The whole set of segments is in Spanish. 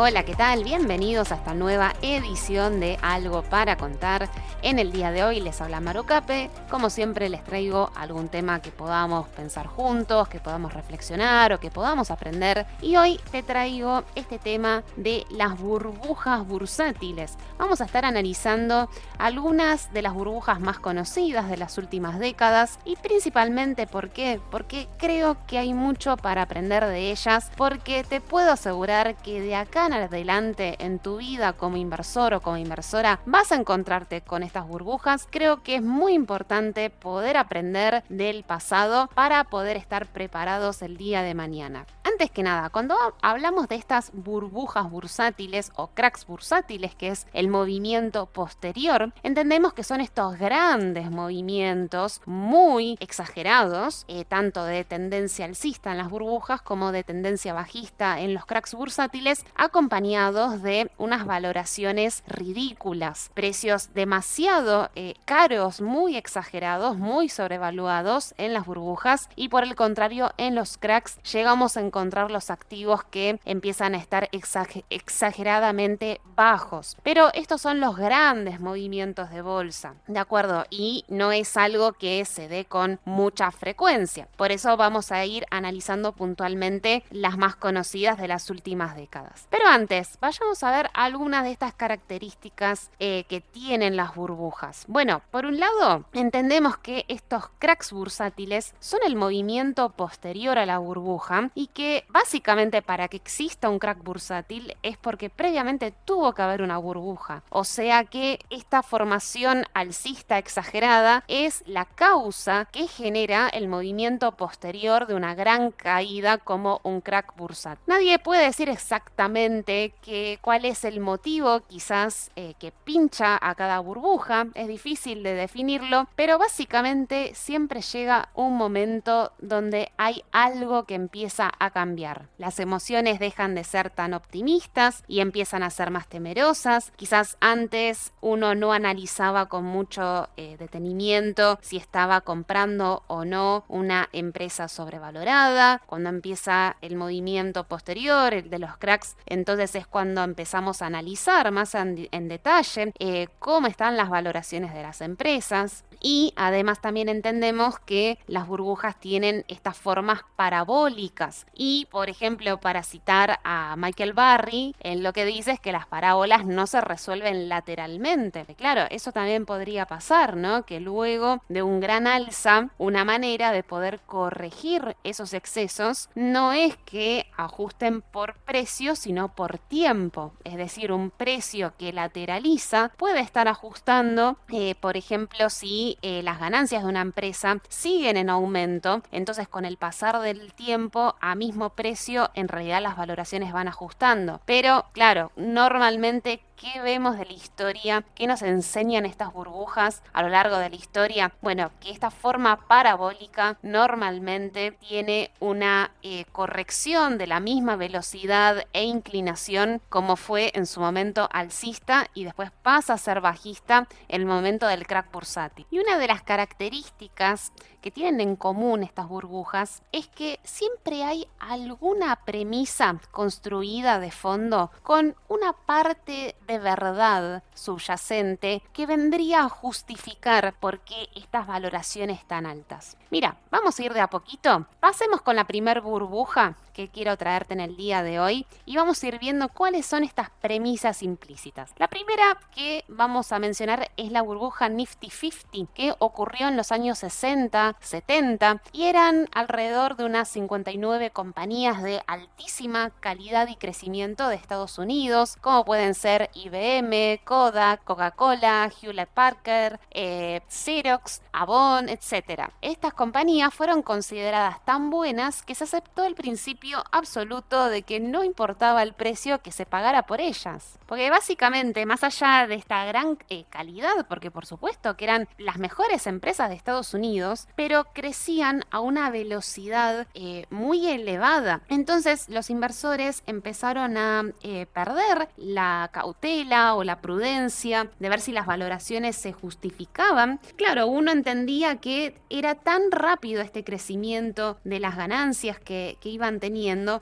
Hola, ¿qué tal? Bienvenidos a esta nueva edición de Algo para contar. En el día de hoy les habla Marucape. Como siempre les traigo algún tema que podamos pensar juntos, que podamos reflexionar o que podamos aprender. Y hoy te traigo este tema de las burbujas bursátiles. Vamos a estar analizando algunas de las burbujas más conocidas de las últimas décadas y principalmente por qué, porque creo que hay mucho para aprender de ellas, porque te puedo asegurar que de acá adelante en tu vida como inversor o como inversora vas a encontrarte con estas burbujas, creo que es muy importante poder aprender del pasado para poder estar preparados el día de mañana. Antes que nada, cuando hablamos de estas burbujas bursátiles o cracks bursátiles, que es el movimiento posterior, entendemos que son estos grandes movimientos muy exagerados, eh, tanto de tendencia alcista en las burbujas como de tendencia bajista en los cracks bursátiles, acompañados de unas valoraciones ridículas, precios demasiado eh, caros, muy exagerados, muy sobrevaluados en las burbujas y por el contrario en los cracks llegamos a encontrar los activos que empiezan a estar exageradamente bajos. Pero estos son los grandes movimientos de bolsa, ¿de acuerdo? Y no es algo que se dé con mucha frecuencia. Por eso vamos a ir analizando puntualmente las más conocidas de las últimas décadas. Pero antes, vayamos a ver algunas de estas características eh, que tienen las burbujas. Bueno, por un lado, entendemos que estos cracks bursátiles son el movimiento posterior a la burbuja y que básicamente para que exista un crack bursátil es porque previamente tuvo que haber una burbuja. O sea que esta formación alcista exagerada es la causa que genera el movimiento posterior de una gran caída como un crack bursátil. Nadie puede decir exactamente que, cuál es el motivo quizás eh, que pincha a cada burbuja. Es difícil de definirlo, pero básicamente siempre llega un momento donde hay algo que empieza a cambiar. Las emociones dejan de ser tan optimistas y empiezan a ser más temerosas. Quizás antes uno no analizaba con mucho eh, detenimiento si estaba comprando o no una empresa sobrevalorada. Cuando empieza el movimiento posterior, el de los cracks, entonces es cuando empezamos a analizar más en, detalle eh, cómo están las valoraciones de las empresas, y además también entendemos que las burbujas tienen estas formas parabólicas. Y por ejemplo, para citar a Michael Barry, en lo que dice es que las parábolas no se resuelven lateralmente. Claro, eso también podría pasar, ¿no? Que luego de un gran alza, una manera de poder corregir esos excesos no es que ajusten por precio, sino por tiempo. Es decir, un precio que lateraliza puede estar ajustando, eh, por ejemplo, si eh, las ganancias de una empresa siguen en aumento, entonces con el pasar del tiempo a mismo precio en realidad las valoraciones van ajustando. Pero claro, normalmente ¿Qué vemos de la historia? ¿Qué nos enseñan estas burbujas a lo largo de la historia? Bueno, que esta forma parabólica normalmente tiene una eh, corrección de la misma velocidad e inclinación como fue en su momento alcista y después pasa a ser bajista en el momento del crack bursátil. Y una de las características que tienen en común estas burbujas es que siempre hay alguna premisa construida de fondo con una parte de verdad subyacente que vendría a justificar por qué estas valoraciones tan altas. Mira, vamos a ir de a poquito. Pasemos con la primer burbuja que quiero traerte en el día de hoy y vamos a ir viendo cuáles son estas premisas implícitas. La primera que vamos a mencionar es la burbuja Nifty 50 que ocurrió en los años 60, 70 y eran alrededor de unas 59 compañías de altísima calidad y crecimiento de Estados Unidos, como pueden ser IBM, Kodak, Coca-Cola, Hewlett Packard, eh, Xerox, Avon, etc. Estas compañías fueron consideradas tan buenas que se aceptó el principio absoluto de que no importaba el precio que se pagara por ellas. Porque básicamente, más allá de esta gran eh, calidad, porque por supuesto que eran las mejores empresas de Estados Unidos, pero crecían a una velocidad eh, muy elevada. Entonces los inversores empezaron a eh, perder la cautela o la prudencia de ver si las valoraciones se justificaban. Claro, uno entendía que era tan rápido este crecimiento de las ganancias que, iban teniendo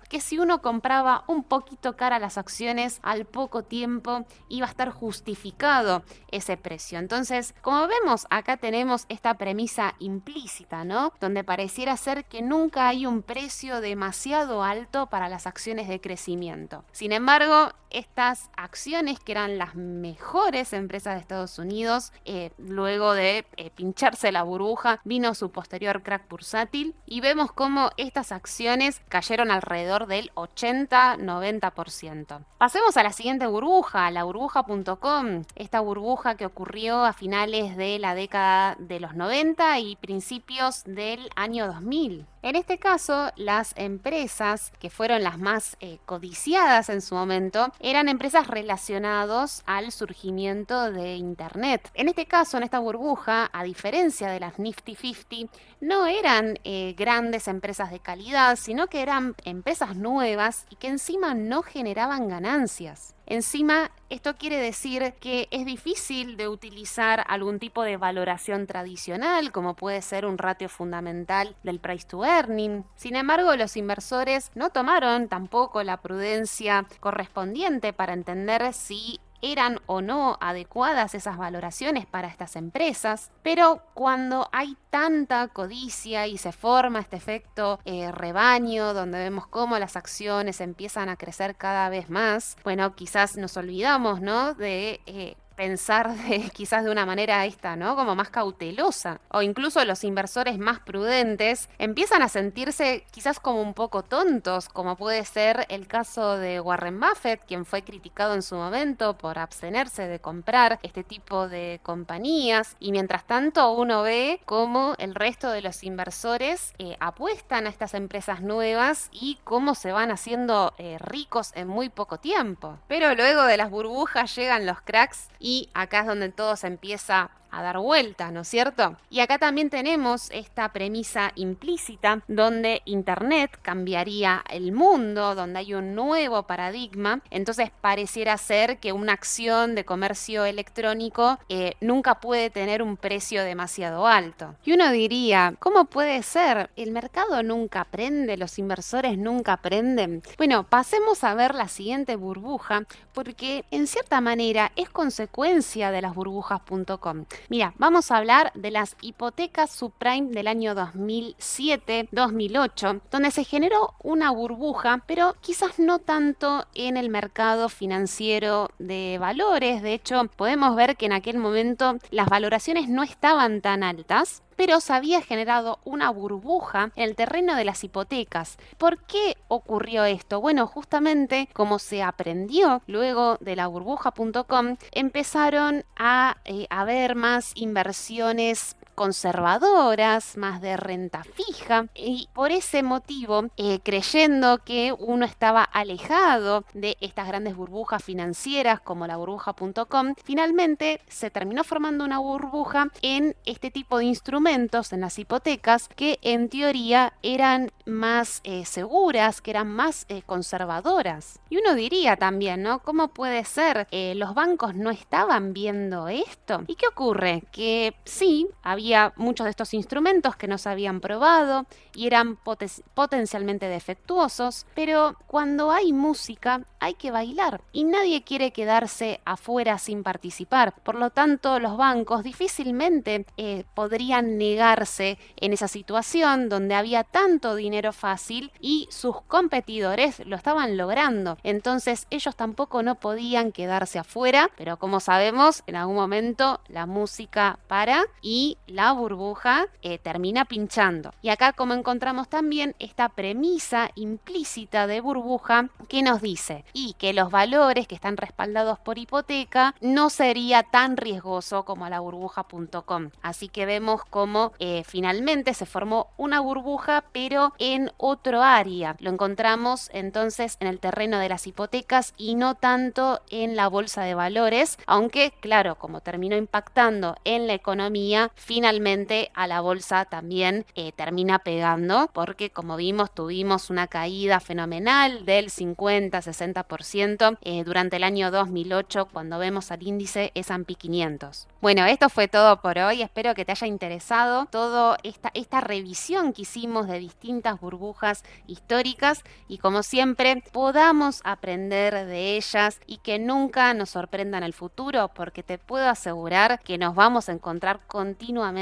que si uno compraba un poquito cara las acciones al poco tiempo iba a estar justificado ese precio. Entonces, como vemos, acá tenemos esta premisa implícita, ¿no? Donde pareciera ser que nunca hay un precio demasiado alto para las acciones de crecimiento. Sin embargo, estas acciones que eran las mejores empresas de Estados Unidos, eh, luego de eh, pincharse la burbuja, vino su posterior crack bursátil y vemos cómo estas acciones cayeron alrededor del 80-90%. Pasemos a la siguiente burbuja, la burbuja.com, esta burbuja que ocurrió a finales de la década de los 90 y principios del año 2000. En este caso, las empresas que fueron las más eh, codiciadas en su momento eran empresas relacionadas al surgimiento de Internet. En este caso, en esta burbuja, a diferencia de las Nifty 50, no eran eh, grandes empresas de calidad, sino que eran empresas nuevas y que encima no generaban ganancias. Encima, esto quiere decir que es difícil de utilizar algún tipo de valoración tradicional, como puede ser un ratio fundamental del price to earning. Sin embargo, los inversores no tomaron tampoco la prudencia correspondiente para entender si eran o no adecuadas esas valoraciones para estas empresas, pero cuando hay tanta codicia y se forma este efecto eh, rebaño donde vemos cómo las acciones empiezan a crecer cada vez más, bueno, quizás nos olvidamos, ¿no? De eh, pensar de, quizás de una manera esta, ¿no? Como más cautelosa. O incluso los inversores más prudentes empiezan a sentirse quizás como un poco tontos, como puede ser el caso de Warren Buffett, quien fue criticado en su momento por abstenerse de comprar este tipo de compañías. Y mientras tanto uno ve cómo el resto de los inversores eh, apuestan a estas empresas nuevas y cómo se van haciendo eh, ricos en muy poco tiempo. Pero luego de las burbujas llegan los cracks acá es donde todo se empieza a dar vuelta, ¿no es cierto? Y acá también tenemos esta premisa implícita donde Internet cambiaría el mundo, donde hay un nuevo paradigma, entonces pareciera ser que una acción de comercio electrónico eh, nunca puede tener un precio demasiado alto. Y uno diría, ¿cómo puede ser? ¿El mercado nunca aprende? ¿Los inversores nunca aprenden? Bueno, pasemos a ver la siguiente burbuja, porque en cierta manera es consecuencia de las burbujas.com. Mira, vamos a hablar de las hipotecas subprime del año 2007-2008, donde se generó una burbuja, pero quizás no tanto en el mercado financiero de valores. De hecho, podemos ver que en aquel momento las valoraciones no estaban tan altas, pero se había generado una burbuja en el terreno de las hipotecas. ¿Por qué ocurrió esto? Bueno, justamente como se aprendió luego de la burbuja.com, empezaron a eh, haber más inversiones conservadoras, más de renta fija, y por ese motivo, eh, creyendo que uno estaba alejado de estas grandes burbujas financieras como la burbuja.com, finalmente se terminó formando una burbuja en este tipo de instrumentos, en las hipotecas, que en teoría eran más eh, seguras, que eran más eh, conservadoras. Y uno diría también, ¿no? ¿Cómo puede ser? ¿Los bancos no estaban viendo esto? ¿Y qué ocurre? Que sí, había muchos de estos instrumentos que no se habían probado y eran potencialmente defectuosos, pero cuando hay música hay que bailar y nadie quiere quedarse afuera sin participar. Por lo tanto, los bancos difícilmente eh, podrían negarse en esa situación donde había tanto dinero fácil y sus competidores lo estaban logrando. Entonces ellos tampoco no podían quedarse afuera, pero como sabemos, en algún momento la música para y burbuja eh, termina pinchando. Y acá como encontramos también esta premisa implícita de burbuja que nos dice y que los valores que están respaldados por hipoteca no sería tan riesgoso como la burbuja.com. Así que vemos cómo eh, finalmente se formó una burbuja pero en otro área. Lo encontramos entonces en el terreno de las hipotecas y no tanto en la bolsa de valores, aunque claro, como terminó impactando en la economía, finalmente a la bolsa también eh, termina pegando, porque como vimos tuvimos una caída fenomenal del 50-60% eh, durante el año 2008 cuando vemos al índice S&P 500. Bueno, esto fue todo por hoy, espero que te haya interesado toda esta, esta revisión que hicimos de distintas burbujas históricas y como siempre podamos aprender de ellas y que nunca nos sorprendan el futuro porque te puedo asegurar que nos vamos a encontrar continuamente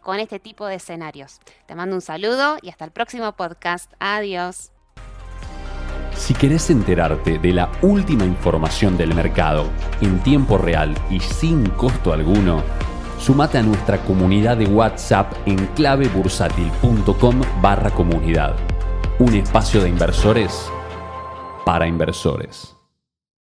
con este tipo de escenarios. Te mando un saludo y hasta el próximo podcast. Adiós. Si querés enterarte de la última información del mercado en tiempo real y sin costo alguno, sumate a nuestra comunidad de WhatsApp en clavebursátil.com barra comunidad. Un espacio de inversores para inversores.